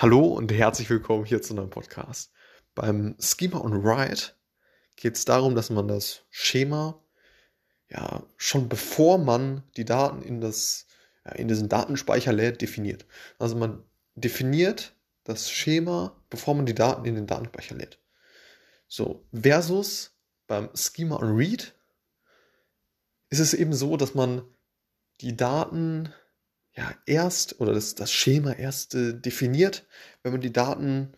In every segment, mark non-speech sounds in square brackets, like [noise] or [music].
Hallo und herzlich willkommen hier zu einem Podcast. Beim Schema on Write geht es darum, dass man das Schema ja schon bevor man die Daten in, das, in diesen Datenspeicher lädt, definiert. Also man definiert das Schema, bevor man die Daten in den Datenspeicher lädt. So, versus beim Schema on Read ist es eben so, dass man die Daten ja erst oder das, das Schema erst äh, definiert, wenn man die Daten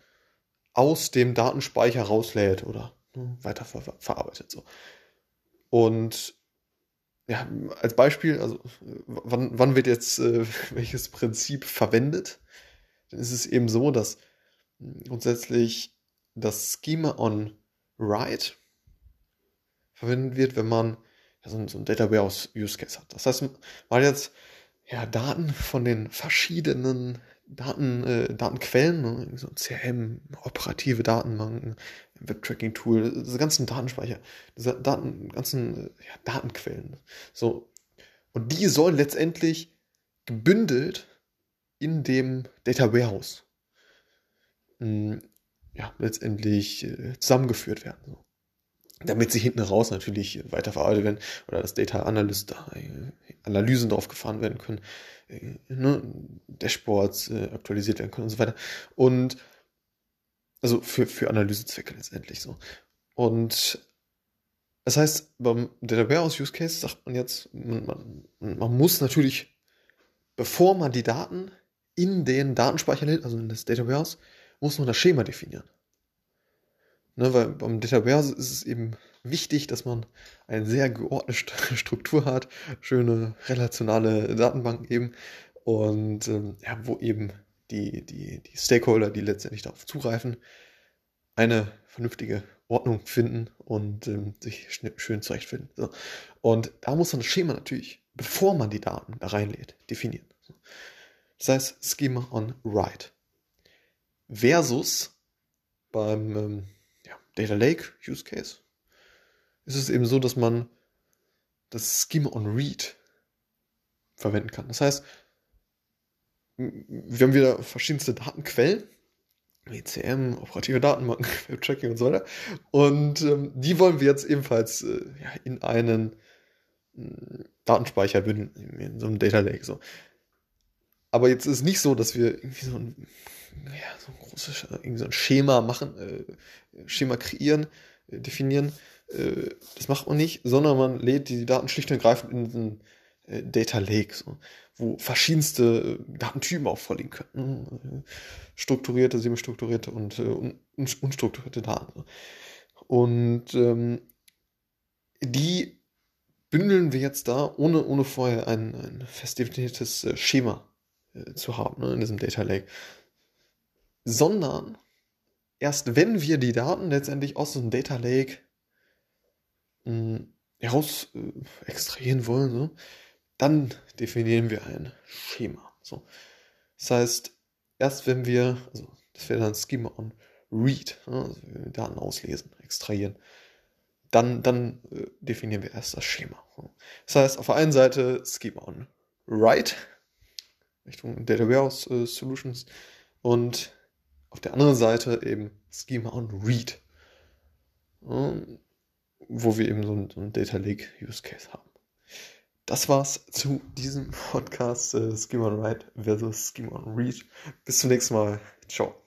aus dem Datenspeicher rauslädt oder ne, weiter ver verarbeitet. So. Und ja, als Beispiel, also wann, wann wird jetzt äh, [laughs] welches Prinzip verwendet? Dann ist es eben so, dass grundsätzlich das Schema on Write verwendet wird, wenn man ja, so, so ein Data Warehouse Use Case hat. Das heißt, man hat jetzt ja, Daten von den verschiedenen Daten, äh, Datenquellen, ne? so CRM, operative Datenbanken, Web-Tracking-Tool, diese ganzen Datenspeicher, diese Daten, ganzen äh, ja, Datenquellen. So. Und die sollen letztendlich gebündelt in dem Data Warehouse mh, hm, ja, letztendlich äh, zusammengeführt werden. So damit sie hinten raus natürlich weiterverarbeitet werden oder das Data Analyst da, äh, Analysen drauf gefahren werden können, äh, ne, Dashboards äh, aktualisiert werden können und so weiter. Und also für, für Analysezwecke letztendlich so. Und das heißt, beim Data Warehouse Use Case sagt man jetzt, man, man, man muss natürlich, bevor man die Daten in den Datenspeicher lädt, also in das Data Warehouse, muss man das Schema definieren. Ne, weil beim Data Warehouse ist es eben wichtig, dass man eine sehr geordnete [laughs] Struktur hat, schöne relationale Datenbanken eben und ähm, ja, wo eben die, die, die Stakeholder, die letztendlich darauf zugreifen, eine vernünftige Ordnung finden und ähm, sich schön zurechtfinden. So. Und da muss man das Schema natürlich, bevor man die Daten da reinlädt, definieren. Das heißt Schema on Write. Versus beim ähm, Data Lake Use Case ist es eben so, dass man das Schema on Read verwenden kann. Das heißt, wir haben wieder verschiedenste Datenquellen, ECM, operative Datenbanken, [laughs] Web-Tracking und so weiter. Und ähm, die wollen wir jetzt ebenfalls äh, ja, in einen äh, Datenspeicher bündeln, in so einem Data Lake. So. Aber jetzt ist es nicht so, dass wir irgendwie so ein ja, so ein großes irgendwie so ein Schema machen, äh, Schema kreieren, äh, definieren. Äh, das macht man nicht, sondern man lädt die Daten schlicht und ergreifend in einen äh, Data Lake, so, wo verschiedenste äh, Datentypen auch vorliegen können. Strukturierte, semi-strukturierte und un unstrukturierte Daten. Und ähm, die bündeln wir jetzt da, ohne, ohne vorher ein, ein fest definiertes Schema zu haben ne, in diesem Data Lake sondern erst wenn wir die Daten letztendlich aus dem Data Lake mh, hm, heraus äh, extrahieren wollen, so, dann definieren wir ein Schema. So. Das heißt, erst wenn wir, also das wäre dann Schema on Read, ne, also Daten auslesen, extrahieren, dann, dann äh, definieren wir erst das Schema. So. Das heißt, auf der einen Seite Schema on Write, Richtung Data Warehouse äh, Solutions und auf der anderen Seite eben Schema on Read, wo wir eben so ein, so ein Data Lake Use Case haben. Das war's zu diesem [laughs] Podcast äh, Schema on Write versus Schema on Read. Bis zum nächsten Mal. Ciao.